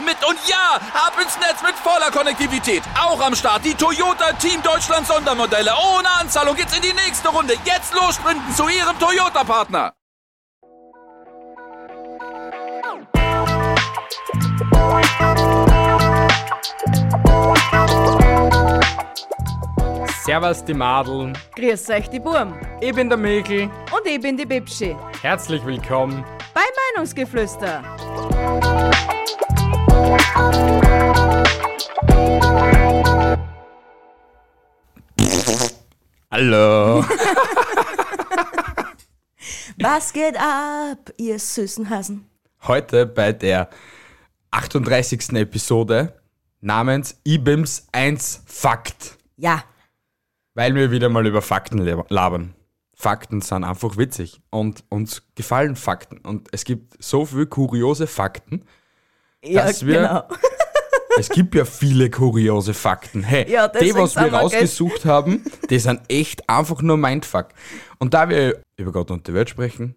mit. Und ja, ab ins Netz mit voller Konnektivität. Auch am Start die Toyota Team Deutschland Sondermodelle. Ohne Anzahlung geht's in die nächste Runde. Jetzt los sprinten zu Ihrem Toyota-Partner. Servus die Madeln, Grüß euch, die Burm. ich bin der Mikl. Und ich bin die Bibschi. Herzlich willkommen. Bei Meinungsgeflüster. Hallo. Was geht ab, ihr süßen Hasen? Heute bei der 38. Episode namens IBIMS 1 Fakt, Ja, weil wir wieder mal über Fakten lab- labern. Fakten sind einfach witzig und uns gefallen Fakten und es gibt so viele kuriose Fakten. Ja Dass wir- genau. Es gibt ja viele kuriose Fakten. Hey, Ja, die, was wir rausgesucht haben, die sind echt einfach nur Mindfuck. Und da wir über Gott und die Welt sprechen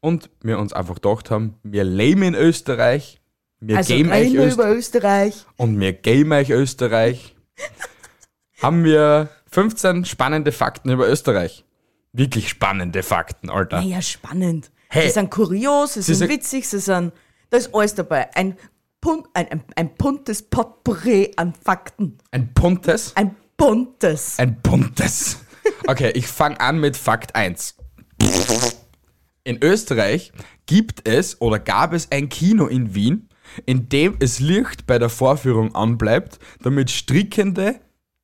und wir uns einfach gedacht haben, wir leben in Österreich, wir Also geben euch Österreich über Österreich. und wir geben euch Österreich, haben wir 15 spannende Fakten über Österreich. Wirklich spannende Fakten, Alter. Naja, spannend. Hey. Sie sind kurios, sie, sind sind- witzig, sie sind. Da ist alles dabei. Ein, Pun ein, ein, ein buntes Potpourri an Fakten. Ein buntes, Ein buntes. Ein buntes. Okay, ich fange an mit Fakt 1. In Österreich gibt es oder gab es ein Kino in Wien, in dem es Licht bei der Vorführung anbleibt, damit strickende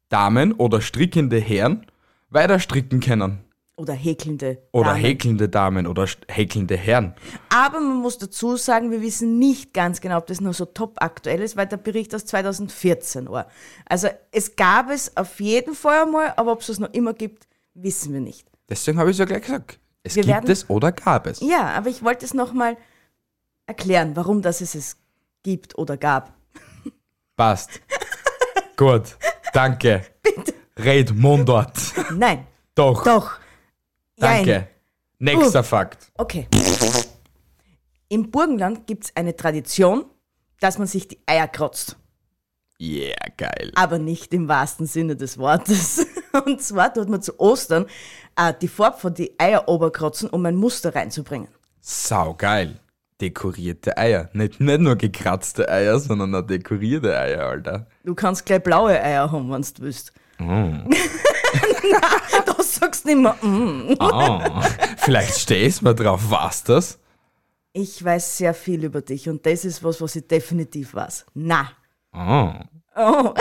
Damen oder strickende Herren weiter stricken können. Oder häkelnde. Oder Damen. häkelnde Damen oder häkelnde Herren. Aber man muss dazu sagen, wir wissen nicht ganz genau, ob das nur so top aktuell ist, weil der Bericht aus 2014 war. Also es gab es auf jeden Fall einmal, aber ob es es noch immer gibt, wissen wir nicht. Deswegen habe ich es ja gleich gesagt. Es Wir gibt werden- es oder gab es. Ja, aber ich wollte es nochmal erklären, warum das es es gibt oder gab. Passt. Gut. Danke. Bitte. Red Mundort. Nein, Doch. doch. Danke. Nächster Uh. Fakt. Okay. Im Burgenland gibt es eine Tradition, dass man sich die Eier kratzt. Yeah, geil. aber nicht im wahrsten Sinne des Wortes. Und zwar tut man zu Ostern äh, die Farbe von die Eier oberkratzen, um ein Muster reinzubringen. Sau geil. Dekorierte Eier. Nicht, nicht nur gekratzte Eier, sondern auch dekorierte Eier, Alter. Du kannst gleich blaue Eier haben, wenn du willst. Nein, da sagst du nicht mehr, mm. Ah, vielleicht stehst mal drauf, was das? Ich weiß sehr viel über dich und das ist was, was ich definitiv weiß. Na. Ah. Oh.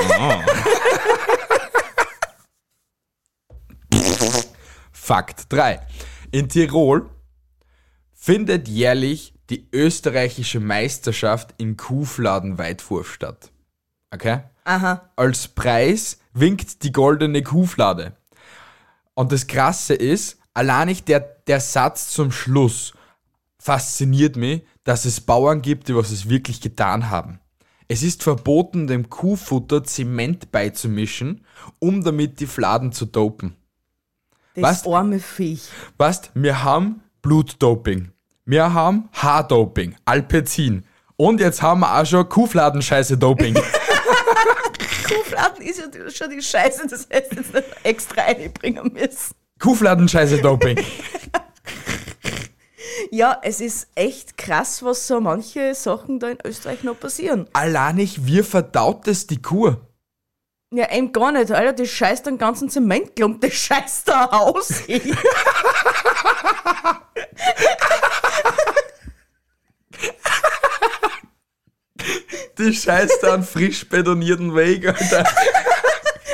Fakt 3. In Tirol findet jährlich die österreichische Meisterschaft im Kuhfladenweitwurf statt. Okay? Aha. Als Preis winkt die goldene Kuhflade. Und das Krasse ist, allein nicht der, der Satz zum Schluss fasziniert mich, dass es Bauern gibt, die was es wirklich getan haben. Es ist verboten, dem Kuhfutter Zement beizumischen, um damit die Fladen zu dopen. Das Was? arme Viech. Weißt, wir haben Blutdoping. Wir haben Haardoping, Alpezin. Und jetzt haben wir auch schon Kuhfladenscheiße-Doping. Kuhfladen ist ja schon die Scheiße, das heißt jetzt nicht extra einbringen müssen. Kuhfladenscheiße-Doping. Ja, es ist echt krass, was so manche Sachen da in Österreich noch passieren. Allein nicht, wie verdaut das die Kuh? Ja, eben gar nicht, Alter. Die scheißt den ganzen Zementklump, das scheißt da aus. Die scheißt an frisch betonierten Weg, Alter.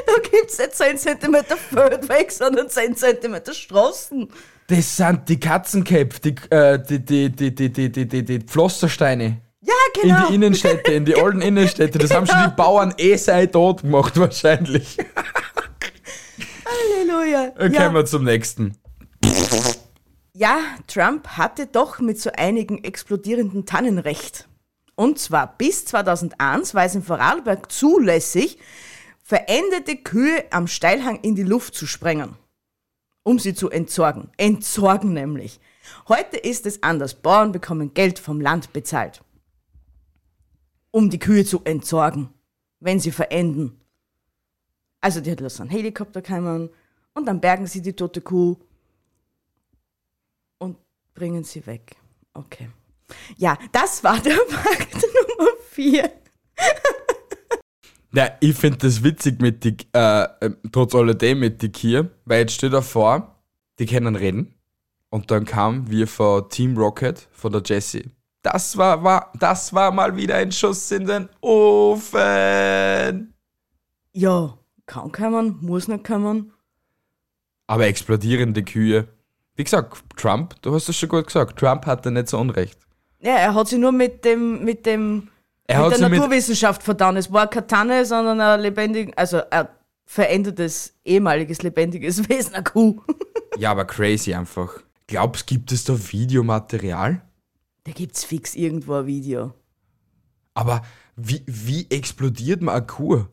da gibt's nicht 10 cm Feldweg, sondern 10 cm Straßen. Das sind die Katzenkäpf, die, äh, die, die, die, die, die, die, die, die Pflastersteine. Ja, genau. In die Innenstädte, in die alten Innenstädte. Das haben schon die Bauern eh seit tot gemacht, wahrscheinlich. Halleluja. Dann ja. kommen wir zum nächsten. Ja, Trump hatte doch mit so einigen explodierenden Tannen recht. Und zwar bis 2001 war es in Vorarlberg zulässig, verendete Kühe am Steilhang in die Luft zu sprengen, um sie zu entsorgen. Entsorgen nämlich. Heute ist es anders. Bauern bekommen Geld vom Land bezahlt, um die Kühe zu entsorgen, wenn sie verenden. Also die hat aus einem Helikopter kommen und dann bergen sie die tote Kuh und bringen sie weg. Okay. Ja, das war der Fakt Nummer 4. Ja, ich finde das witzig mit die, äh, äh, trotz alledem mit die Kier, weil jetzt steht da vor, die können reden. Und dann kam wir von Team Rocket, von der Jessie. Das war, war, das war mal wieder ein Schuss in den Ofen. Ja, kann kommen, muss nicht kommen. Aber explodierende Kühe. Wie gesagt, Trump, du hast es schon gut gesagt, Trump hatte nicht so Unrecht. Ja, er hat sich nur mit dem, mit dem, Er mit der Naturwissenschaft vertan. Es war keine Tanne, sondern ein lebendig, also ein verändertes, ehemaliges lebendiges Wesen, eine Kuh. Ja, aber crazy einfach. Glaubst, gibt es da Videomaterial? Da gibt's fix irgendwo ein Video. Aber wie, wie explodiert man eine Kuh?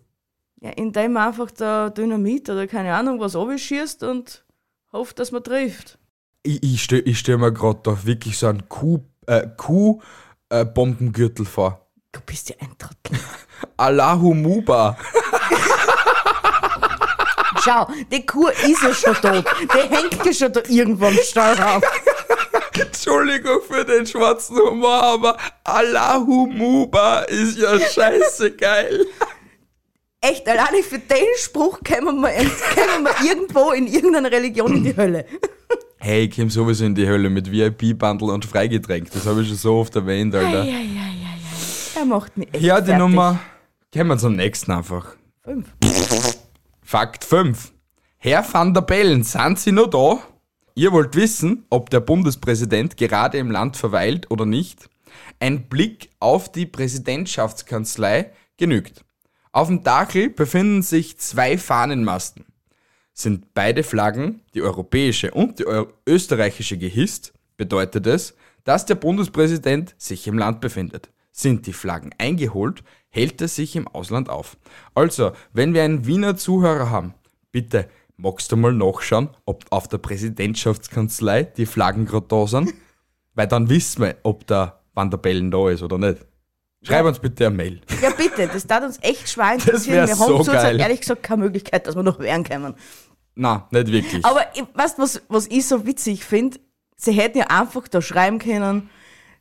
Ja, indem man einfach da Dynamit oder keine Ahnung was schießt und hofft, dass man trifft. Ich, ich stelle ich stell mir gerade da wirklich so einen Kuh, äh, Kuh äh, vor. Du bist ja ein Trottel. Allahu Muba. Schau, die Kuh ist ja schon tot. Die hängt ja schon da irgendwo am Stallraum. Entschuldigung für den schwarzen Humor, aber Allahu Muba ist ja scheiße geil. Echt, alleine für den Spruch kämen wir, kämen wir irgendwo in irgendeiner Religion in die Hölle. Hey, ich komm sowieso in die Hölle mit VIP-Bundle und Freigetränk. Das habe ich schon so oft erwähnt, Alter. Er macht mich echt Ja, die fertig. Nummer. Kommen wir zum nächsten einfach. Fünf. Fakt 5. Herr van der Bellen, sind Sie noch da? Ihr wollt wissen, ob der Bundespräsident gerade im Land verweilt oder nicht? Ein Blick auf die Präsidentschaftskanzlei genügt. Auf dem Dachel befinden sich zwei Fahnenmasten. Sind beide Flaggen, die europäische und die österreichische, gehisst, bedeutet es, dass der Bundespräsident sich im Land befindet. Sind die Flaggen eingeholt, hält er sich im Ausland auf. Also, wenn wir einen Wiener Zuhörer haben, bitte magst du mal nachschauen, ob auf der Präsidentschaftskanzlei die Flaggen gerade da sind? Weil dann wissen wir, ob der Van der Bellen da ist oder nicht. Schreib uns bitte eine Mail. Ja, bitte, das darf uns echt schwer interessieren. wir so haben zurzeit geil. ehrlich gesagt keine Möglichkeit, dass wir noch wehren können. Na, nicht wirklich. Aber weißt du, was, was ich so witzig finde? Sie hätten ja einfach da schreiben können,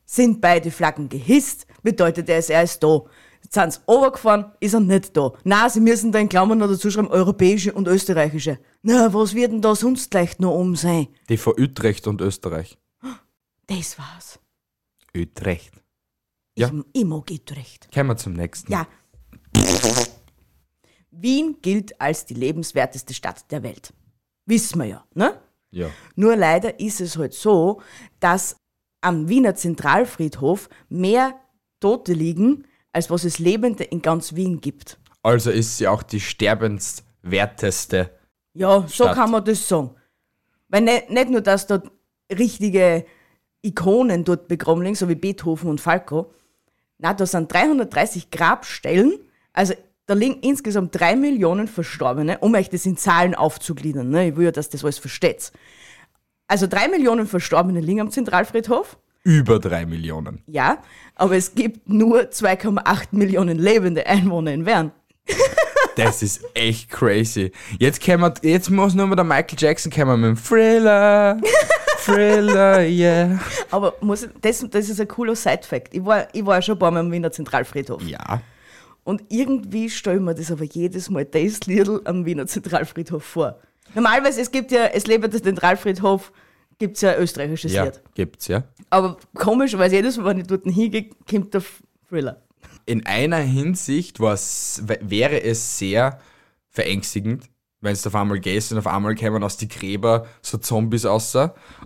sind beide Flaggen gehisst, bedeutet es, er ist da. Jetzt sind sie runtergefahren, ist er nicht da. Na, sie müssen da in Klammern noch dazu schreiben, europäische und österreichische. Na, was wird denn da sonst gleich noch um sein? Die von Utrecht und Österreich. Das war's. Utrecht. Ja. Ich, ich mag Utrecht. Kommen wir zum nächsten. Ja. Wien gilt als die lebenswerteste Stadt der Welt. Wissen wir ja, ne? Ja. Nur leider ist es halt so, dass am Wiener Zentralfriedhof mehr Tote liegen, als was es Lebende in ganz Wien gibt. Also ist sie auch die sterbenswerteste. Ja, so Stadt. kann man das sagen. Weil nicht, nicht nur, dass dort richtige Ikonen dort begraben liegen, so wie Beethoven und Falco. Na, da sind 330 Grabstellen, also da liegen insgesamt drei Millionen Verstorbene, um euch das in Zahlen aufzugliedern. Ne? Ich will ja, dass das alles versteht. Also drei Millionen Verstorbene liegen am Zentralfriedhof. Über drei Millionen. Ja, aber es gibt nur 2,8 Millionen lebende Einwohner in Wern. Das ist echt crazy. Jetzt, wir, jetzt muss nur mal der Michael Jackson kommen mit dem Thriller. Thriller, yeah. Aber muss, das, das ist ein cooler Side-Fact. Ich war, ich war schon ein paar Mal am Wiener Zentralfriedhof. Ja. Und irgendwie stelle ich mir das aber jedes Mal das Liedl am Wiener Zentralfriedhof vor. Normalerweise, es gibt ja, es lebt der Zentralfriedhof, gibt es ja ein österreichisches Ja, Lied. gibt's, ja. Aber komisch, weil jedes Mal, wenn ich dort hingehe, kommt der Thriller. In einer Hinsicht war's, wäre es sehr verängstigend, wenn du auf einmal gehst und auf einmal kommen aus die Gräber so Zombies raus.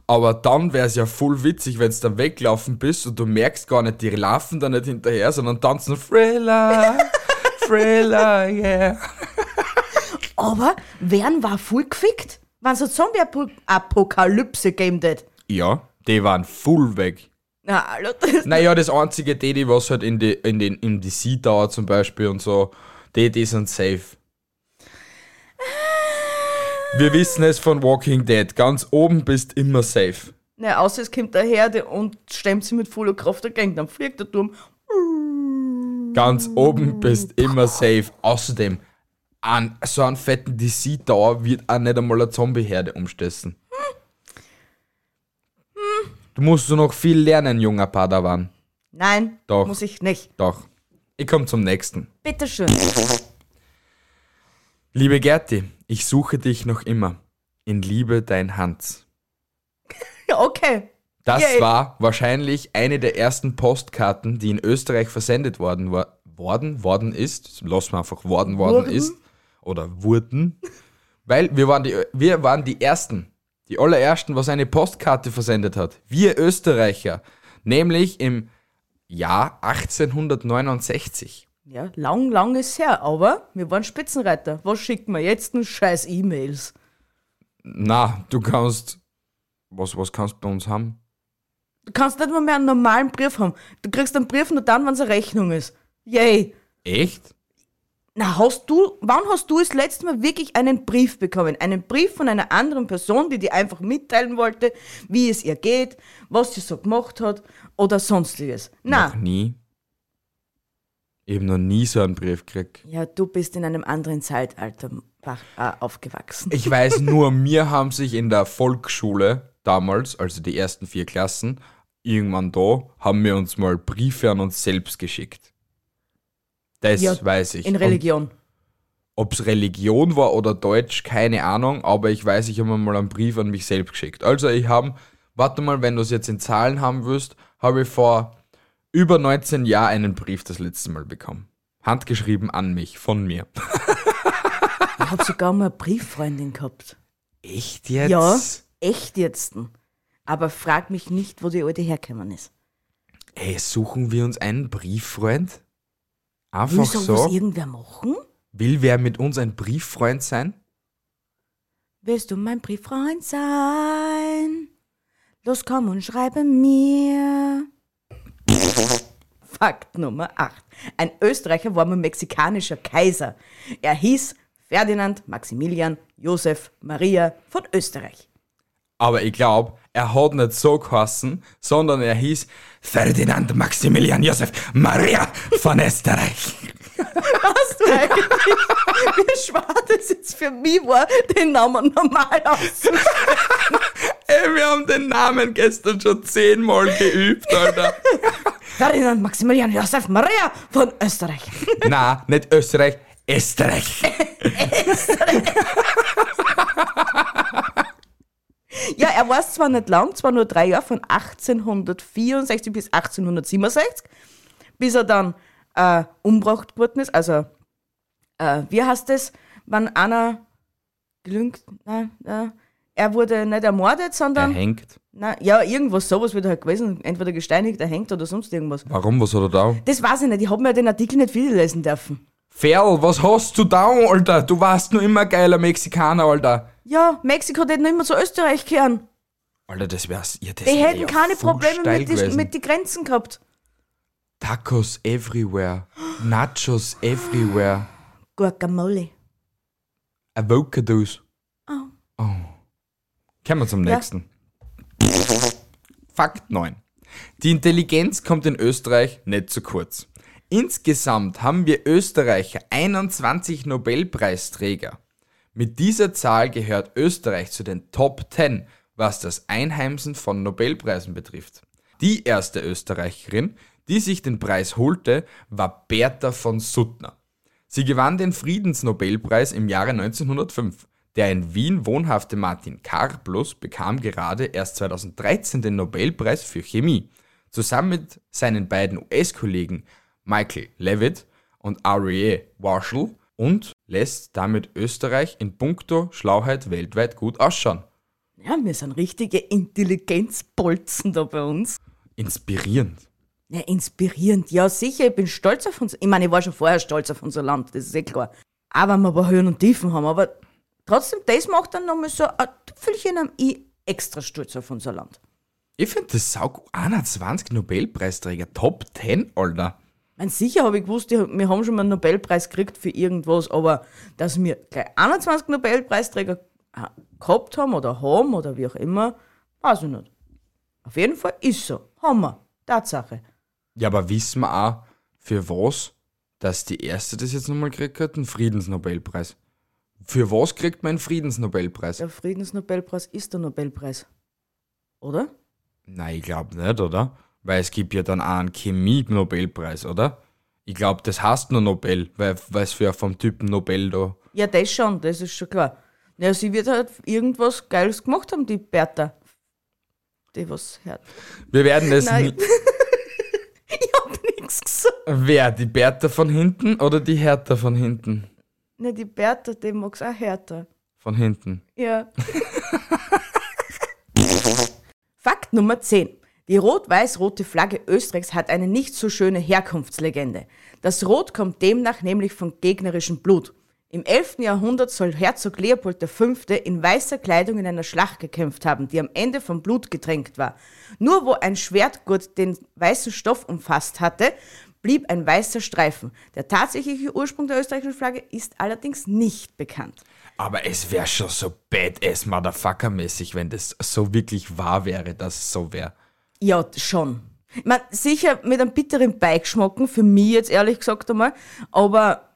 Aber dann wäre es ja voll witzig, wenn du dann weglaufen bist und du merkst gar nicht, die laufen da nicht hinterher, sondern tanzen Thriller, Thriller, yeah. Aber wer war voll gefickt? Wenn so Zombie-Apokalypse gegeben hat. Ja, die waren full weg. Na, Alter, das Naja, das einzige, die, die was halt in die, in den, in Sea Tower zum Beispiel und so, die, die sind safe. Wir wissen es von Walking Dead. Ganz oben bist immer safe. Na, außer es kommt der Herde und stemmt sie mit voller Kraft dagegen. Dann fliegt der Turm. Ganz oben bist immer safe. Außerdem, an so einen fetten DC Tower wird auch nicht einmal eine Zombie-Herde umstessen. Du musst noch viel lernen, junger Padawan. Nein, Doch. muss ich nicht. Doch. Ich komme zum nächsten. Bitteschön. Liebe Gerti, ich suche dich noch immer. In Liebe dein Hans. Okay. Das Yay. war wahrscheinlich eine der ersten Postkarten, die in Österreich versendet worden war, worden, worden ist. Lass mal einfach worden, worden Wurden? ist. Oder wurden. Weil wir waren, die, wir waren die Ersten. Die allerersten, was eine Postkarte versendet hat. Wir Österreicher. Nämlich im Jahr 1869. Ja, lang, lang ist her, aber wir waren Spitzenreiter. Was schicken wir jetzt? Ein scheiß E-Mails. Na, du kannst. Was, was kannst du bei uns haben? Du kannst nicht mal mehr einen normalen Brief haben. Du kriegst einen Brief nur dann, wenn es eine Rechnung ist. Yay. Echt? Na, hast du, wann hast du das letzte Mal wirklich einen Brief bekommen? Einen Brief von einer anderen Person, die dir einfach mitteilen wollte, wie es ihr geht, was sie so gemacht hat oder sonstiges. Na, Noch nie. Habe noch nie so einen Brief gekriegt. ja, du bist in einem anderen Zeitalter äh, aufgewachsen. Ich weiß nur, mir haben sich in der Volksschule damals, also die ersten vier Klassen, irgendwann da, haben wir uns mal Briefe an uns selbst geschickt. Das Ja, weiß ich. In Religion. Ob es Religion war oder Deutsch, keine Ahnung, aber ich weiß, ich habe mir mal einen Brief an mich selbst geschickt. Also ich habe, warte mal, wenn du es jetzt in Zahlen haben wirst, habe ich vor über 19 Jahren einen Brief das letzte Mal bekommen. Handgeschrieben an mich, von mir. Ich hab sogar mal eine Brieffreundin gehabt. Echt jetzt? Ja, echt jetzt. Aber frag mich nicht, wo die alte hergekommen ist. Ey, suchen wir uns einen Brieffreund? Will Einfach sowas so? irgendwer machen? Will wer mit uns ein Brieffreund sein? Willst du mein Brieffreund sein? Los, komm und schreibe mir. Fakt Nummer 8. Ein Österreicher war mal mexikanischer Kaiser. Er hieß Ferdinand Maximilian Josef Maria von Österreich. Aber ich glaube, er hat nicht so geheißen, sondern er hieß Ferdinand Maximilian Josef Maria von Österreich. Hast du eigentlich, wie schwer das jetzt für mich war, den Namen normal auszusprechen? Ey, wir haben den Namen gestern schon zehnmal geübt, Alter. Ferdinand Maximilian Josef Maria von Österreich. Na, nicht Österreich, Österreich. Ja, er war zwar nicht lang, zwar nur drei Jahre, von 1864 bis 1867, bis er dann äh, umgebracht worden ist. Also, äh, wie heißt das, wenn einer gelüngt, nein, äh, er wurde nicht ermordet, Er sondern, hängt. na, ja, irgendwas sowas wird er halt gewesen, entweder gesteinigt, erhängt oder sonst irgendwas. Warum, was hat er da? Das weiß ich nicht, ich habe mir den Artikel nicht viel lesen dürfen. Ferl, was hast du da, Alter? Du warst nur immer geiler Mexikaner, Alter. Ja, Mexiko hätte nicht immer zu Österreich kehren. Alter, das wär's. Ja, das Die wär hätten ja keine Probleme mit, die, mit den Grenzen gehabt. Tacos everywhere. Nachos everywhere. Guacamole. Avocados. Oh. Oh. Kommen wir zum Ja. nächsten. Fakt 9. Die Intelligenz kommt in Österreich nicht zu kurz. Insgesamt haben wir Österreicher 21 Nobelpreisträger. Mit dieser Zahl gehört Österreich zu den Top 10, was das Einheimsen von Nobelpreisen betrifft. Die erste Österreicherin, die sich den Preis holte, war Bertha von Suttner. Sie gewann den Friedensnobelpreis im Jahre 1905. Der in Wien wohnhafte Martin Karplus bekam gerade erst 2013 den Nobelpreis für Chemie. Zusammen mit seinen beiden US-Kollegen Michael Levitt und Arie Warshall und lässt damit Österreich in puncto Schlauheit weltweit gut ausschauen. Ja, wir sind richtige Intelligenzbolzen da bei uns. Inspirierend. Ja, inspirierend. Ja, sicher, ich bin stolz auf uns. Ich meine, ich war schon vorher stolz auf unser Land, das ist eh klar. Aber wir aber Höhen und Tiefen haben. Aber trotzdem, das macht dann nochmal so ein Tüpfelchen am I extra stolz auf unser Land. Ich finde das sau 21 Nobelpreisträger, Top 10, Alter. Ich meine, sicher habe ich gewusst, wir haben schon mal einen Nobelpreis gekriegt für irgendwas, aber dass wir gleich 21 Nobelpreisträger äh, gehabt haben oder haben oder wie auch immer, weiß ich nicht. Auf jeden Fall ist so. Haben wir. Tatsache. Ja, aber wissen wir auch, für was, dass die erste das jetzt nochmal gekriegt hat, einen Friedensnobelpreis. Für was kriegt man einen Friedensnobelpreis? Der Friedensnobelpreis ist der Nobelpreis. Oder? Nein, ich glaube nicht, oder? Weil es gibt ja dann auch einen Chemie-Nobelpreis, oder? Ich glaube, das heißt nur Nobel, weil es für vom Typen Nobel da. Ja, das schon, das ist schon klar. Ja, sie wird halt irgendwas Geiles gemacht haben, die Bertha. Die was hört. Wir werden es Nein. Ich hab nichts gesagt. Wer? Die Bertha von hinten oder die Hertha von hinten? Ne, die Bertha, die mag's auch härter. Von hinten. Ja. Fakt Nummer 10. Die rot-weiß-rote Flagge Österreichs hat eine nicht so schöne Herkunftslegende. Das Rot kommt demnach nämlich von gegnerischem Blut. Im 11. Jahrhundert soll Herzog Leopold V. in weißer Kleidung in einer Schlacht gekämpft haben, die am Ende vom Blut getränkt war. Nur wo ein Schwertgurt den weißen Stoff umfasst hatte, blieb ein weißer Streifen. Der tatsächliche Ursprung der österreichischen Flagge ist allerdings nicht bekannt. Aber es wäre schon so badass Motherfucker-mäßig, wenn das so wirklich wahr wäre, dass es so wäre. Ja, schon. Ich mein, sicher mit einem bitteren Beigeschmacken, für mich jetzt ehrlich gesagt einmal, aber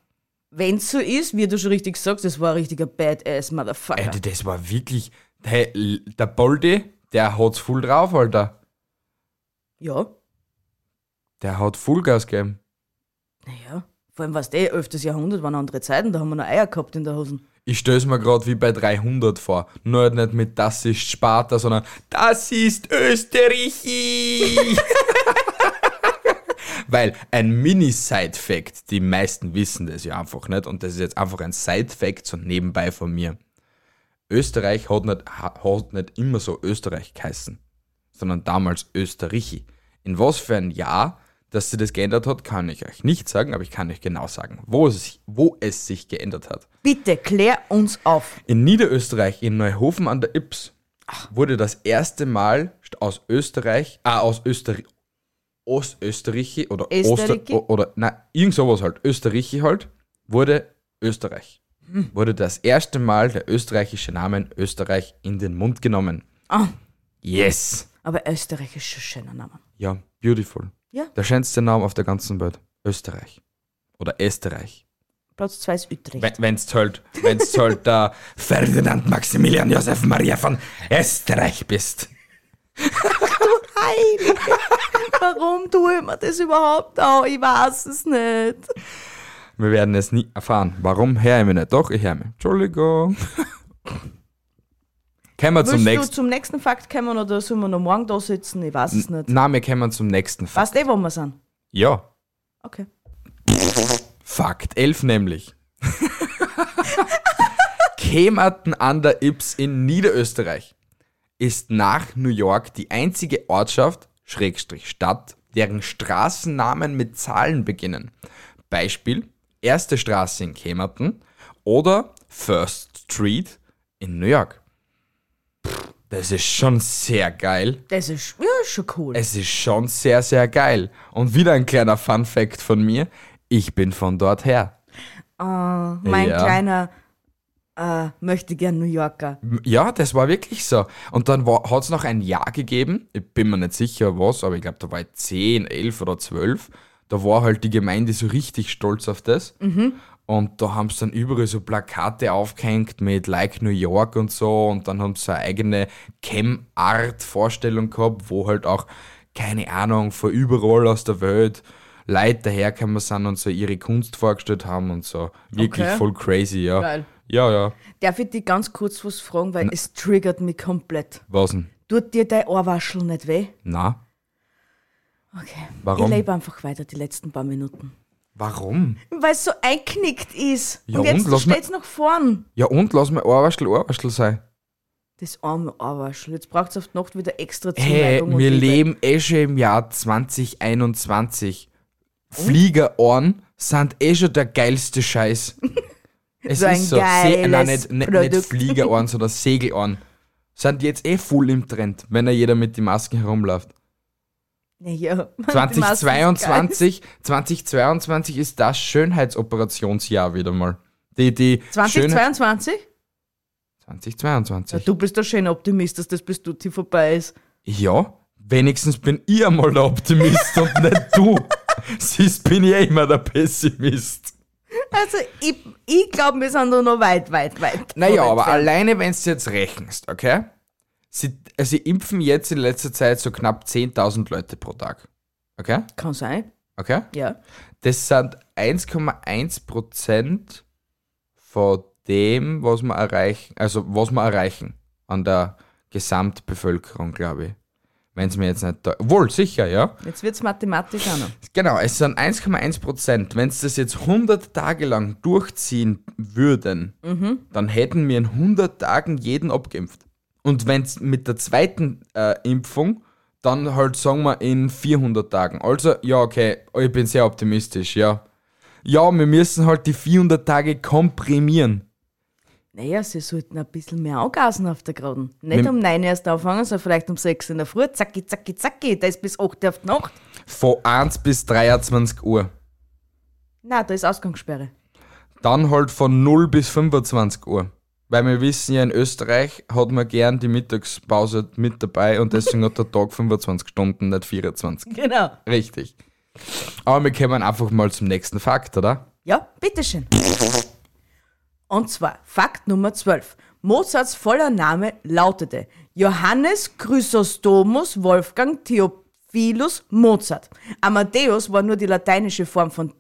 wenn's so ist, wie du schon richtig sagst, das war ein richtiger Badass Motherfucker. Alter, das war wirklich. Hey, der Boldi, der hat's voll drauf, Alter. Ja, Der hat Vollgas gegeben. naja. Vor allem, was eh, 11. Jahrhundert waren andere Zeiten, da haben wir noch Eier gehabt in der Hosen. Ich stell's mir grad wie bei 300 vor. Nur halt nicht mit Das ist Sparta, sondern Das ist Österreich. Weil ein Mini-Side-Fact, die meisten wissen das ja einfach nicht, und das ist jetzt einfach ein Side-Fact so nebenbei von mir. Österreich hat nicht, ha- hat nicht immer so Österreich geheißen, sondern damals Österreichi. In was für ein Jahr, dass sie das geändert hat, kann ich euch nicht sagen, aber ich kann euch genau sagen, wo es, sich- wo es sich geändert hat. Bitte, klär uns auf. In Niederösterreich, in Neuhofen an der Ips, wurde das erste Mal aus Österreich, ah, aus Österreich, Ostösterreichi oder Österreichi? Oster, oder, na, irgend sowas halt, Österreichi halt, wurde Österreich. Wurde das erste Mal der österreichische Name Österreich in den Mund genommen. Ah, Yes! aber Österreich ist schon ein schöner Name. Ja, beautiful. Ja. Der schönste Name auf der ganzen Welt. Österreich. Oder Österreich. Platz 2 ist Utrecht. Wenn es halt, wenn's halt der Ferdinand Maximilian Josef Maria von Österreich bist. Heilige, warum tue ich mir das überhaupt an? Ich weiß es nicht. Wir werden es nie erfahren. Warum höre ich mich nicht? Doch, ich höre mich. Entschuldigung. Kommen wir zum Willst nächsten. zum nächsten Fakt kommen oder sollen wir noch morgen da sitzen? Ich weiß es nicht. Nein, wir kommen zum nächsten Fakt. Weißt du, wo wir sind? Ja, Okay. Fakt 11 nämlich. Kemerton an der Ips in Niederösterreich ist nach New York die einzige Ortschaft, Schrägstrich Stadt, deren Straßennamen mit Zahlen beginnen. Beispiel, erste Straße in Kemerton oder First Street in New York. Pff, Das ist schon sehr geil. Das ist ja, schon cool. Es ist schon sehr, sehr geil. Und wieder ein kleiner Fun Fact von mir. Ich bin von dort her. Ah, mein Ja. kleiner äh, möchte gern New Yorker. Ja, das war wirklich so. Und dann hat es noch ein Jahr gegeben, ich bin mir nicht sicher was, aber ich glaube, da war ich 10, 11 oder 12. Da war halt die Gemeinde so richtig stolz auf das. Und da haben sie dann überall so Plakate aufgehängt mit Like New York und so. Und dann haben sie eine eigene Chem-Art-Vorstellung gehabt, wo halt auch, keine Ahnung, von überall aus der Welt Leute dahergekommen sind und so ihre Kunst vorgestellt haben und so. Wirklich Okay. voll crazy, ja. Geil. Ja, ja. Darf ich dich ganz kurz was fragen, weil es triggert mich komplett. Was denn? Tut dir dein Ohrwaschel nicht weh? Na? Okay. Warum? Ich lebe einfach weiter die letzten paar Minuten. Warum? Weil es so einknickt ist. Ja, und jetzt und? Steht's noch vorn. Ja und, lass mir Ohrwaschel Ohrwaschel sein. Das arme Arwaschel. Jetzt braucht es auf die Nacht wieder extra Hey, Zuneigung. und wir leben eh schon im Jahr 2021. Fliegerohren sind eh schon der geilste Scheiß. Es So ist so. Se nein, nicht, nicht, nicht Produkt. Fliegerohren, sondern Segelohren. Sind jetzt eh voll im Trend, wenn ja jeder mit den Masken herumläuft. Naja, die Maske ist 2022, 2022 ist das Schönheitsoperationsjahr wieder mal. Die, die geil. Schönheit- 2022? 2022. Ja, du bist der schöne Optimist, dass das bis Tutti vorbei ist. Ja, wenigstens bin ich einmal der Optimist und nicht du. Siehst, bin ich eh immer der Pessimist. Also, ich, ich glaube, wir sind da noch weit, weit, weit. Naja, aber entfernt. alleine, wenn du jetzt rechnest, okay? Sie, äh, sie impfen jetzt in letzter Zeit so knapp 10.000 Leute pro Tag. Okay? Kann sein, Okay? ja. Das sind 1,1% von dem, was wir erreichen, also was wir erreichen an der Gesamtbevölkerung, glaube ich. Wenn es mir jetzt nicht. Wohl, sicher, ja. Jetzt wird's mathematisch auch noch. Genau, es sind 1,1 Prozent. Wenn sie das jetzt 100 Tage lang durchziehen würden, dann hätten wir in 100 Tagen jeden abgeimpft. Und wenn es mit der zweiten äh, Impfung, dann halt sagen wir in 400 Tagen. Also, ja, okay, ich bin sehr optimistisch, ja. Ja, wir müssen halt die 400 Tage komprimieren. Naja, sie sollten ein bisschen mehr angasen auf der Geraden. Nicht Mit- um 9 Uhr erst anfangen, sondern vielleicht um 6 in der Früh. Zacki, zacki, zacki. Da ist bis 8 Uhr auf die Nacht. Von 1 bis 23 Uhr. Na, da ist Ausgangssperre. Dann halt von 0 bis 25 Uhr. Weil wir wissen ja, in Österreich hat man gern die Mittagspause mit dabei und deswegen hat der Tag 25 Stunden, nicht 24. Genau. Richtig. Aber wir kommen einfach mal zum nächsten Fakt, oder? Ja, bitteschön. Und zwar Fakt Nummer 12. Mozarts voller Name lautete Johannes Chrysostomus Wolfgang Theophilus Mozart. Amadeus war nur die lateinische Form von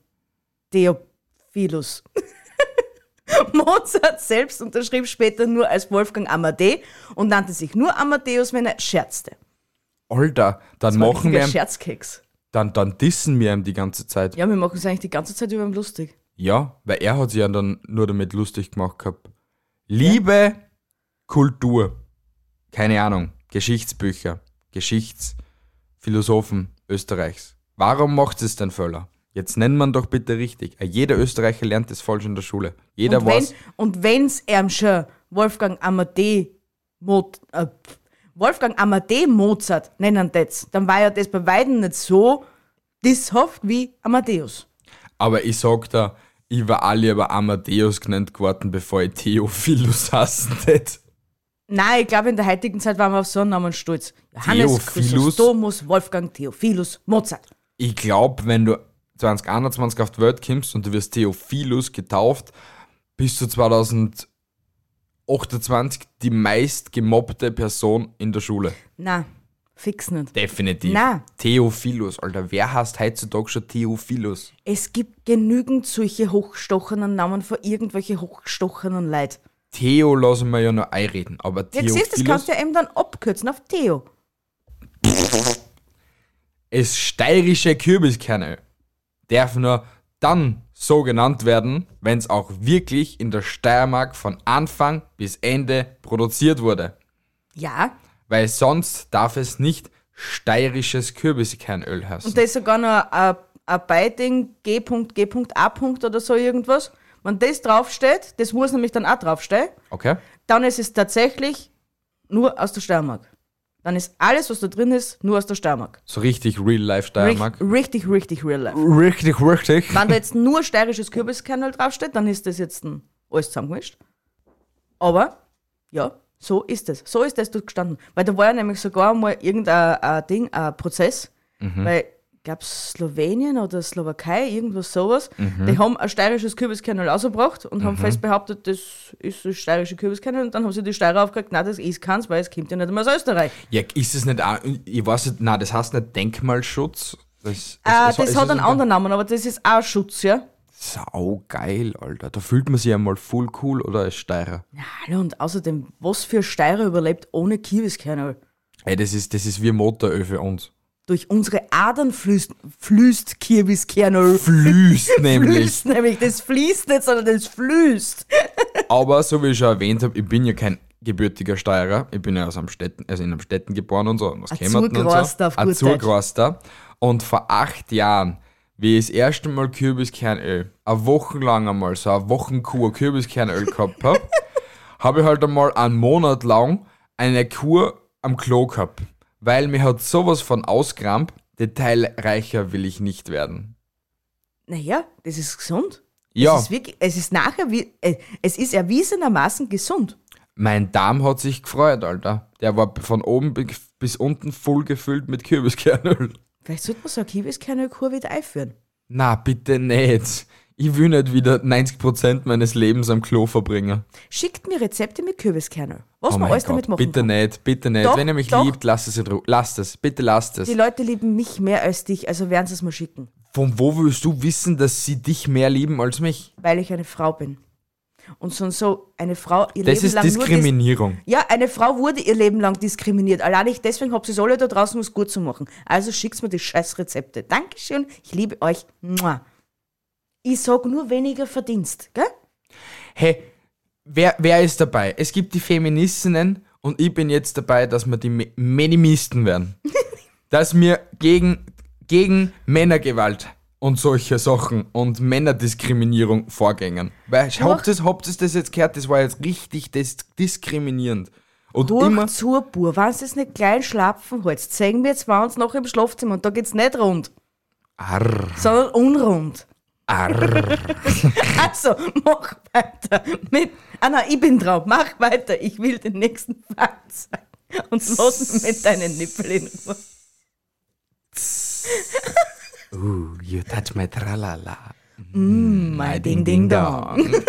Theophilus. Mozart selbst unterschrieb später nur als Wolfgang Amade und nannte sich nur Amadeus, wenn er scherzte. Alter, dann machen wir ihm, Scherzkeks. dann, dann dissen wir ihm die ganze Zeit. Ja, wir machen es eigentlich die ganze Zeit über ihn lustig. Ja, weil er hat sich ja dann nur damit lustig gemacht gehabt. Liebe Kultur, keine Ahnung, Geschichtsbücher, Geschichtsphilosophen Österreichs. Warum macht es denn Völler? Jetzt nennt man doch bitte richtig. Äh, Jeder Österreicher lernt das falsch in der Schule. Jeder und wenn, weiß. und wenn's ihm schon Wolfgang Amade Mo, äh, Wolfgang Amade Mozart nennen das, dann war ja das bei Weiden nicht so disshaft wie Amadeus. Aber ich sag da, ich war alle aber Amadeus genannt geworden, bevor ich Theophilus hassen tät. Nein, ich glaube, in der heutigen Zeit waren wir auf so einen Namen stolz. Johannes Theophilus? Chrysostomus Wolfgang Theophilus Mozart. Ich glaube, wenn du 2021 auf die Welt kommst und du wirst Theophilus getauft, bist du 2028 die meist gemobbte Person in der Schule. Na, fix nicht. Definitiv. Na. Theophilus, Alter. Wer heißt heutzutage schon Theophilus? Es gibt genügend solche hochgestochenen Namen für irgendwelche hochgestochenen Leid. Theo lassen wir ja noch einreden, aber Ja, siehst, das kannst du ja eben dann abkürzen auf Theo. ist steirische Kürbiskerne. Darf nur dann so genannt werden, wenn es auch wirklich in der Steiermark von Anfang bis Ende produziert wurde. Ja, weil sonst darf es nicht steirisches Kürbiskernöl heißen. Und da ist sogar noch ein, ein Beiding G.G.A. oder so irgendwas. Wenn das draufsteht, das muss nämlich dann auch draufstehen, Okay? dann ist es tatsächlich nur aus der Steiermark. Dann ist alles, was da drin ist, nur aus der Steiermark. So richtig Real-Life Steiermark. Richtig, richtig, richtig real life. Richtig, richtig. Wenn da jetzt nur steirisches Kürbiskernöl draufsteht, dann ist das jetzt ein, alles zusammengemischt. Aber, ja, so ist es. So ist es dort gestanden. Weil da war ja nämlich sogar mal irgendein ein Ding, ein Prozess, weil, ich glaube, Slowenien oder Slowakei, irgendwas sowas, die haben ein steirisches Kürbiskernöl ausgebracht und haben fest behauptet, das ist das steirische Kürbiskernöl und dann haben sie die Steirer aufgeregt, nein, das ist keins, weil es kommt ja nicht einmal aus Österreich. Ja, ist es nicht auch, ich weiß nicht, nein, das heißt nicht Denkmalschutz. Das, Äh, es- das es hat einen ein- anderen Namen, aber das ist auch Schutz, ja. Sau geil, Alter. Da fühlt man sich einmal voll cool oder als Steirer. Ja, hallo, und außerdem, was für Steirer überlebt ohne Kürbiskernöl? Ey, das ist, das ist wie Motoröl für uns. Durch unsere Adern fließt, fließt Kürbiskernöl. Fließt nämlich. Fließt nämlich. Das fließt nicht, sondern das fließt. Aber so wie ich schon erwähnt habe, ich bin ja kein gebürtiger Steirer. Ich bin ja aus Amstetten, also in Amstetten geboren und so. Aus Ein Kemmerten und so. auf Ein gut Zurgroster. Und vor acht Jahren, wie ich das erste Mal Kürbiskernöl, eine Woche lang einmal so eine Wochenkur Kürbiskernöl gehabt habe, habe ich halt einmal einen Monat lang eine Kur am Klo gehabt. Weil mir hat sowas von ausgerammt, detailreicher will ich nicht werden. Naja, das ist gesund. Ja. Es ist, wirklich, es ist nachher, wie, äh, es ist erwiesenermaßen gesund. Mein Darm hat sich gefreut, Alter. Der war von oben bi- bis unten voll gefüllt mit Kürbiskernöl. Vielleicht sollte man so eine Kürbiskernölkur wieder einführen. Na, bitte nicht. Ich will nicht wieder 90% meines Lebens am Klo verbringen. Schickt mir Rezepte mit Kürbiskernöl. Was Oh man alles damit Gott, machen bitte kann. nicht, bitte nicht. Doch, Wenn ihr mich doch. liebt, lasst es in Ruhe. Lasst es, bitte lasst es. Die Leute lieben mich mehr als dich, also werden sie es mal schicken. Von wo willst du wissen, dass sie dich mehr lieben als mich? Weil ich eine Frau bin. Und so und so, eine Frau ihr Das Leben ist lang nur dis- Diskriminierung. Ja, eine Frau wurde ihr Leben lang diskriminiert. Allein ich deswegen ihr es alle da draußen was gut zu machen. Also schickt mir die scheiß Rezepte. Dankeschön, ich liebe euch. Mua. Ich sag nur weniger Verdienst, gell? Hey, wer, wer ist dabei? Es gibt die Feministinnen und ich bin jetzt dabei, dass wir die Minimisten werden. dass wir gegen, gegen Männergewalt und solche Sachen und Männerdiskriminierung vorgängen. Weil habt ihr habt ihr das jetzt gehört? Das war jetzt richtig dis diskriminierend. Und Durch immer, zur Bur. Wenn es nicht klein schlafen holst, zeigen wir jetzt wir uns noch im Schlafzimmer und da geht's nicht rund, arr, sondern unrund. arr. Also, mach weiter mit. Ah nein, ich bin drauf. Mach weiter. Ich will den nächsten Fakt sagen. Und lass mit deinen Nippeln in Ruhe. Ooh, you touch my tralala. Mein Ding Ding Dong.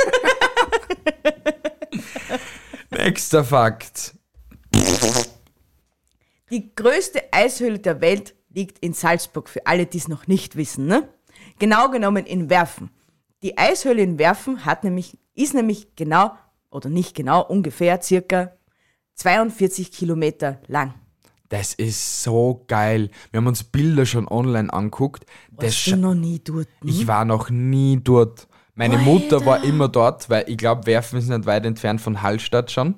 Nächster Fakt. Die größte Eishöhle der Welt liegt in Salzburg, für alle, die es noch nicht wissen. Ne? Genau genommen in Werfen. Die Eishöhle in Werfen hat nämlich, ist nämlich genau, oder nicht genau, ungefähr circa 42 Kilometer lang. Das ist so geil. Wir haben uns Bilder schon online anguckt. Das Warst du scha- noch nie dort? Hm? ich war noch nie dort. Meine Mutter war immer dort, weil ich glaube, Werfen ist nicht weit entfernt von Hallstatt schon.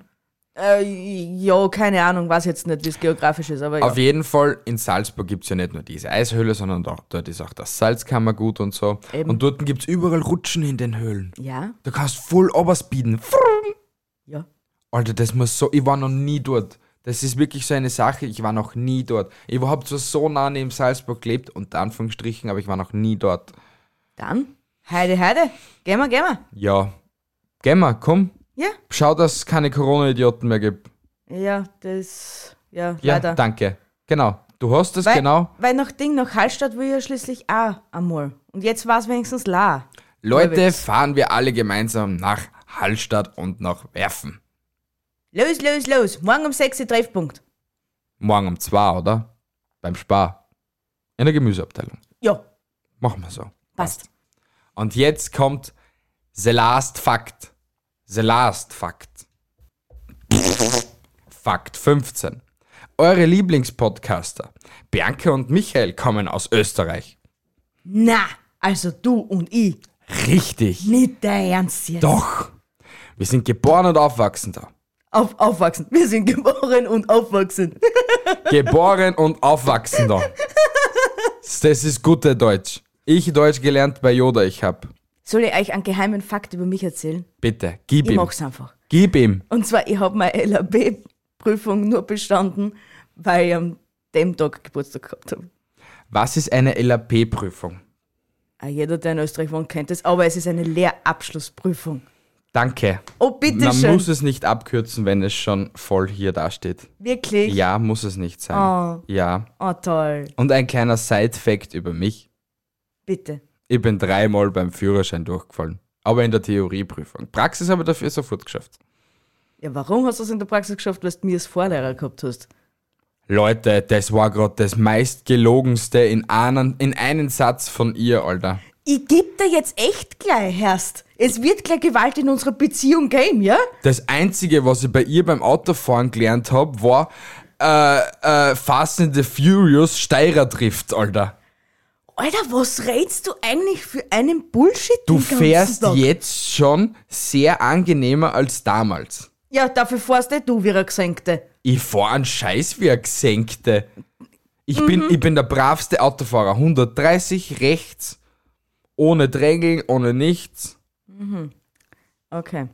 Äh, ja, keine Ahnung, weiß jetzt nicht, wie es geografisch ist, aber ja. Auf jeden Fall, in Salzburg gibt es ja nicht nur diese Eishöhle, sondern dort, dort ist auch das Salzkammergut und so. Eben. Und dort gibt es überall Rutschen in den Höhlen. Ja, Da kannst du voll oberspeeden. ja. Alter, das muss so. Ich war noch nie dort. Das ist wirklich so eine Sache, ich war noch nie dort. Ich habe zwar so nah neben Salzburg gelebt, unter Anführungsstrichen, aber ich war noch nie dort. Dann, Heide, Heide, gehen wir, gehen wir. Ja. Geh mal, komm. Ja, Schau, dass es keine Corona-Idioten mehr gibt. ja, das, ja, Ja, leider. danke. Genau. Du hast es Weil, genau. weil nach Ding, nach Hallstatt will ich ja schließlich auch einmal. Und jetzt war es wenigstens la. Leute, fahren wir alle gemeinsam nach Hallstatt und nach Werfen. Los, los, los. Morgen um 6 Uhr Treffpunkt. Morgen um zwei, oder? Beim Spar. In der Gemüseabteilung. Ja, Machen wir so. passt. Und jetzt kommt the last fact. The last fact. Fakt 15. Eure Lieblingspodcaster, Bianca und Michael, kommen aus Österreich. Na, also du und ich. Richtig. Nicht der Ernst jetzt. Doch. Wir sind geboren und aufwachsen da. Auf, aufwachsen. Wir sind geboren und aufwachsen. Geboren und aufwachsen da. Das ist gute Deutsch. Ich Deutsch gelernt bei Yoda, ich hab. Soll ich euch einen geheimen Fakt über mich erzählen? Bitte, gib Ich ihm. mach's einfach. Gib ihm. Und zwar, ich habe meine LAB-Prüfung nur bestanden, weil ich am dem Tag Geburtstag gehabt habe. Was ist eine LAP-Prüfung? Ah, Jeder, der in Österreich wohnt, kennt es, aber es ist eine Lehrabschlussprüfung. Danke. Oh, bitte Man schön. muss es nicht abkürzen, wenn es schon voll hier dasteht. Wirklich? Ja, muss es nicht sein. Oh. Ja. Oh, toll. Und ein kleiner Side-Fact über mich. Bitte. Ich bin dreimal beim Führerschein durchgefallen. Aber in der Theorieprüfung. Praxis habe ich dafür sofort geschafft. Ja, warum hast du es in der Praxis geschafft, weil du mir als Vorlehrer gehabt hast? Leute, das war gerade das meistgelogenste in einen, in einen Satz von ihr, Alter. Ich geb dir jetzt echt gleich, Herst. Es wird gleich Gewalt in unserer Beziehung geben, ja? Das Einzige, was ich bei ihr beim Autofahren gelernt habe, war, äh, äh, Fast and the Furious Steirer trifft, Alter. Alter, was redest du eigentlich für einen Bullshit? Du fährst Tag? jetzt schon sehr angenehmer als damals. Ja, dafür fährst eh du wie eine Gesenkte. Ich fahr einen Scheiß wie ein Gesenkte. Ich, Mhm. bin, ich bin der bravste Autofahrer. 130 rechts, ohne Drängeln, ohne nichts. Okay.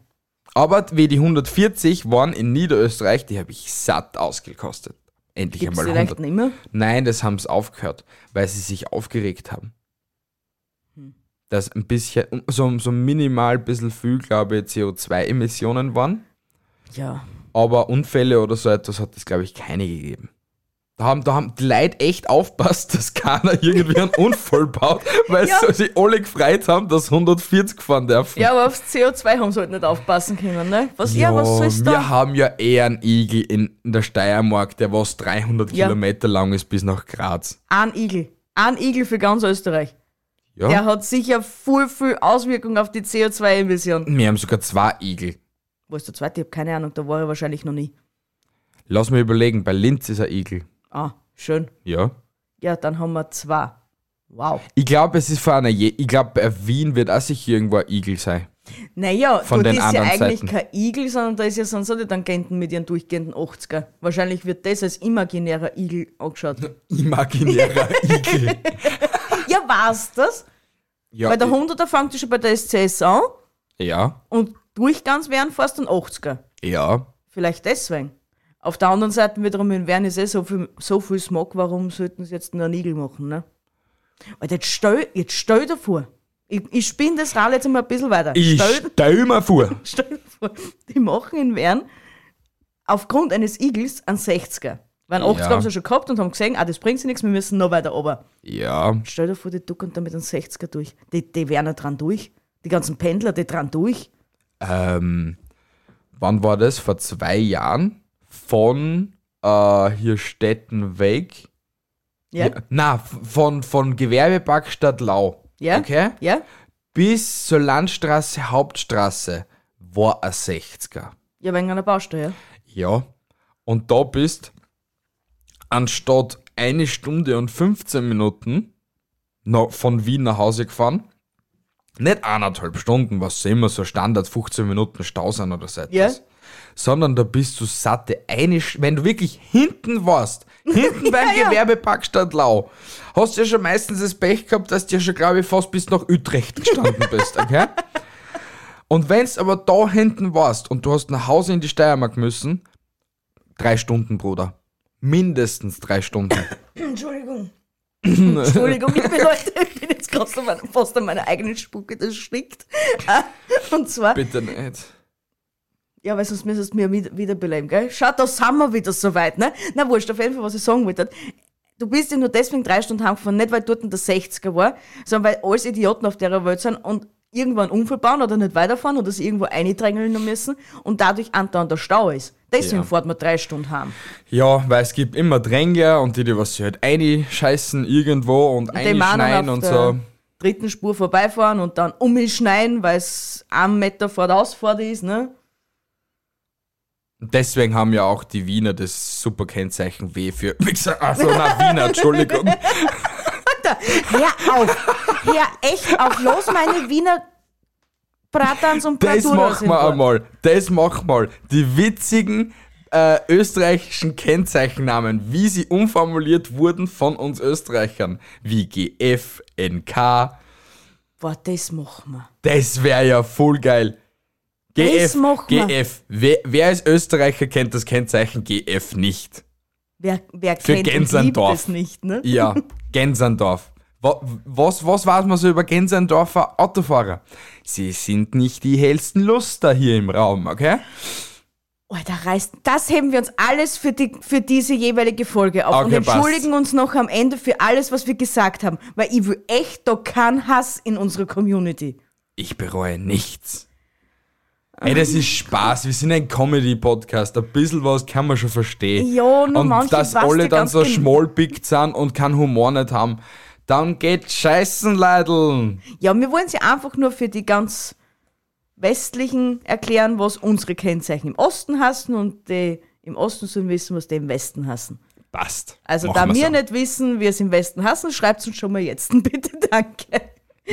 Aber wie die 140 waren in Niederösterreich, die habe ich satt ausgekostet. Endlich Gibt's einmal die 100. leicht nicht mehr? Nein, das haben sie aufgehört, weil sie sich aufgeregt haben. Hm. Dass ein bisschen, so, so minimal ein bisschen viel, glaube ich, CO2-Emissionen waren. Ja. Aber Unfälle oder so etwas hat es, glaube ich, keine gegeben. Da haben, da haben die Leute echt aufpasst, dass keiner irgendwie einen Unfall baut, weil Ja. sie alle gefreut haben, dass 140 fahren dürfen. Ja, aber aufs CO2 haben sie halt nicht aufpassen können, ne? Was, ja, was soll's wir da? haben ja eher einen Igel in, in der Steiermark, der was 300 Ja. Kilometer lang ist bis nach Graz. Ein Igel. Ein Igel für ganz Österreich. Ja? Der hat sicher viel, viel Auswirkungen auf die CO2-Emissionen. Wir haben sogar zwei Igel. Wo ist der zweite? Ich habe keine Ahnung, da war er wahrscheinlich noch nie. Lass mich überlegen, bei Linz ist ein Igel. Ah, schön. Ja. Ja, dann haben wir zwei. Wow. Ich glaube, es ist von einer Je Ich glaube, bei Wien wird auch sicher irgendwo ein Igel sein. Naja, Von den ist ja eigentlich Seiten. kein Igel, sondern da ist ja sonst auch die Tangenten mit ihren durchgehenden 80er. Wahrscheinlich wird das als imaginärer Igel angeschaut. Imaginärer Igel. ja, war's das? Ja, Weil der 100er fängt ja schon bei der SCS an ja, und durchgangs wären fast ein 80er. ja. Vielleicht deswegen. Auf der anderen Seite wiederum in Wern ist eh so viel, so viel Smog, warum sollten sie jetzt nur einen Igel machen, ne? Alter, jetzt stell, jetzt stell dir vor, ich, ich spinne das Rad jetzt mal ein bisschen weiter. Ich Stell, stell mir vor. stell dir vor, die machen in Wern aufgrund eines Igels einen 60er. Weil einen 80er Ja. haben sie schon gehabt und haben gesehen, ah, das bringt sie nichts, wir müssen noch weiter runter. Ja, Stell dir vor, die ducken da mit einem 60er durch. Die, die wären ja dran durch. Die ganzen Pendler, die dran durch. ähm, wann war das? Vor zwei Jahren von äh, hier Stetten weg. Ja? Na, f- von, von Gewerbepark Stadt Lau. Ja? Okay? Ja? Bis zur Landstraße, Hauptstraße war ein 60er. Ja, wegen einer Baustelle. Ja. Und da bist anstatt eine Stunde und 15 Minuten von Wien nach Hause gefahren. Nicht eineinhalb Stunden, was immer so Standard 15 Minuten Stau sind oder so etwas. Ja. Sondern da bist du satte eine, Sch- wenn du wirklich hinten warst, hinten beim ja. Gewerbepark Stadt Lau, hast du ja schon meistens das Pech gehabt, dass du ja schon, glaube ich, fast bis nach Utrecht gestanden bist, okay? Und wenn's aber da hinten warst und du hast nach Hause in die Steiermark müssen, drei Stunden, Bruder. Mindestens drei Stunden. Entschuldigung. Entschuldigung, liebe Leute, ich bin jetzt gerade fast an meiner eigenen Spucke, das stinkt. Und zwar, Bitte nicht. Ja, weil sonst müsstest du mir wieder, wiederbeleben, gell? Schaut, da sind wir wieder so weit, ne? Na wurscht, auf jeden Fall, was ich sagen wollte. Du bist ja nur deswegen drei Stunden heimgefahren, nicht weil dort der 60er war, sondern weil alles Idioten auf der Welt sind und irgendwo einen Unfall bauen oder nicht weiterfahren oder sich irgendwo eindrängeln müssen und dadurch andauernd der Stau ist. Deswegen Ja. fährt man drei Stunden heim. Ja, weil es gibt immer Drängler und die, die was halt einscheißen irgendwo und meinen einschneiden und so. dritten Spur vorbeifahren und dann umschneiden, weil es einen Meter vor der Ausfahrt ist, ne? Deswegen haben ja auch die Wiener das super Kennzeichen W für Wichser. Also na Wiener, Entschuldigung. Hör auf! Hör echt auf! Los meine Wiener Bratans und Das Braturas machen wir in einmal. Das machen wir. Die witzigen äh, österreichischen Kennzeichennamen, wie sie umformuliert wurden von uns Österreichern. Wie GF, NK. Boah, das machen wir. Das wäre ja voll geil. GF. GF. Wer, wer als Österreicher kennt das Kennzeichen GF nicht? Wer, wer Für kennt und Gänserndorf. es nicht, ne? Ja, Gänserndorf. Wa- Was, was weiß man so über Gänserndorfer Autofahrer? Sie sind nicht die hellsten Luster hier im Raum, okay? Alter, reißt, das heben wir uns alles für, die, für diese jeweilige Folge auf und Okay, passt. entschuldigen uns noch am Ende für alles, was wir gesagt haben, weil ich will echt da keinen Hass in unserer Community. Ich bereue nichts. Ey, das ist Spaß. Wir sind ein Comedy-Podcast. Ein bisschen was kann man schon verstehen. Ja, nur Und dass alle dann so schmollpickt sind und keinen Humor nicht haben, dann geht scheißen, Leideln. Ja, wir wollen sie einfach nur für die ganz westlichen erklären, was unsere Kennzeichen im Osten hassen und die im Osten sollen wissen, was die im Westen hassen. Passt. Also Machen da wir so. nicht wissen, wie es im Westen hassen, schreibt uns schon mal jetzt bitte. Danke.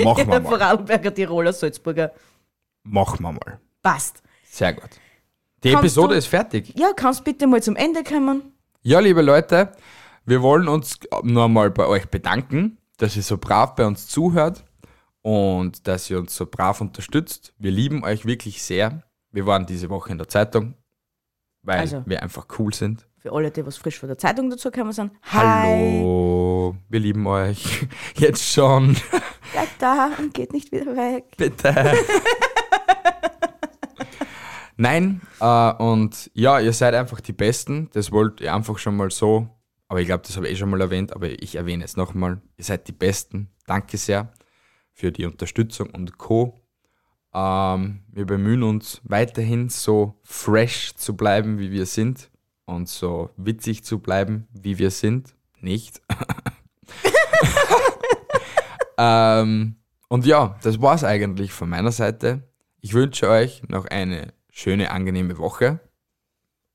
Machen wir mal. Vorarlberger, Tiroler, Salzburger. Machen wir mal. Passt. Sehr gut. Die Kannst Episode du- ist fertig. Ja, kannst bitte mal zum Ende kommen? Ja, liebe Leute, wir wollen uns noch einmal bei euch bedanken, dass ihr so brav bei uns zuhört und dass ihr uns so brav unterstützt. Wir lieben euch wirklich sehr. Wir waren diese Woche in der Zeitung, weil Also. wir einfach cool sind. Für alle, die was frisch von der Zeitung dazu kommen sind. Hallo, wir lieben euch. Jetzt schon. Bleibt da und geht nicht wieder weg. Bitte. Nein, äh, und ja, ihr seid einfach die Besten. Das wollt ihr einfach schon mal so. Aber ich glaube, das habe ich eh schon mal erwähnt, aber ich erwähne es nochmal. Ihr seid die Besten. Danke sehr für die Unterstützung und Co. Ähm, wir bemühen uns weiterhin so fresh zu bleiben, wie wir sind. Und so witzig zu bleiben, wie wir sind. Nicht. ähm, und ja, das war's eigentlich von meiner Seite. Ich wünsche euch noch eine schöne, angenehme Woche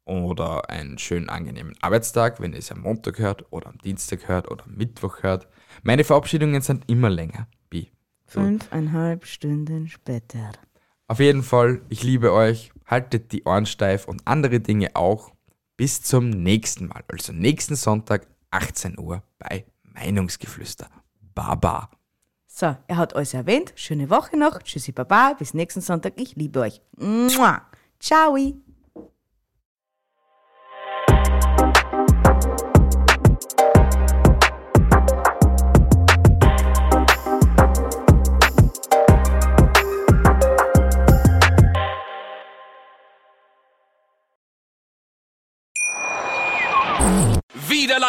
oder einen schönen, angenehmen Arbeitstag, wenn ihr es am Montag hört oder am Dienstag hört oder am Mittwoch hört. Meine Verabschiedungen sind immer länger. Bi. Fünfeinhalb Stunden später. Auf jeden Fall, ich liebe euch. Haltet die Ohren steif und andere Dinge auch. Bis zum nächsten Mal, also nächsten Sonntag, 18 Uhr bei Meinungsgeflüster. Baba. So, er hat alles erwähnt. Schöne Woche noch. Tschüssi, Baba. Bis nächsten Sonntag. Ich liebe euch. Mua. Ciao.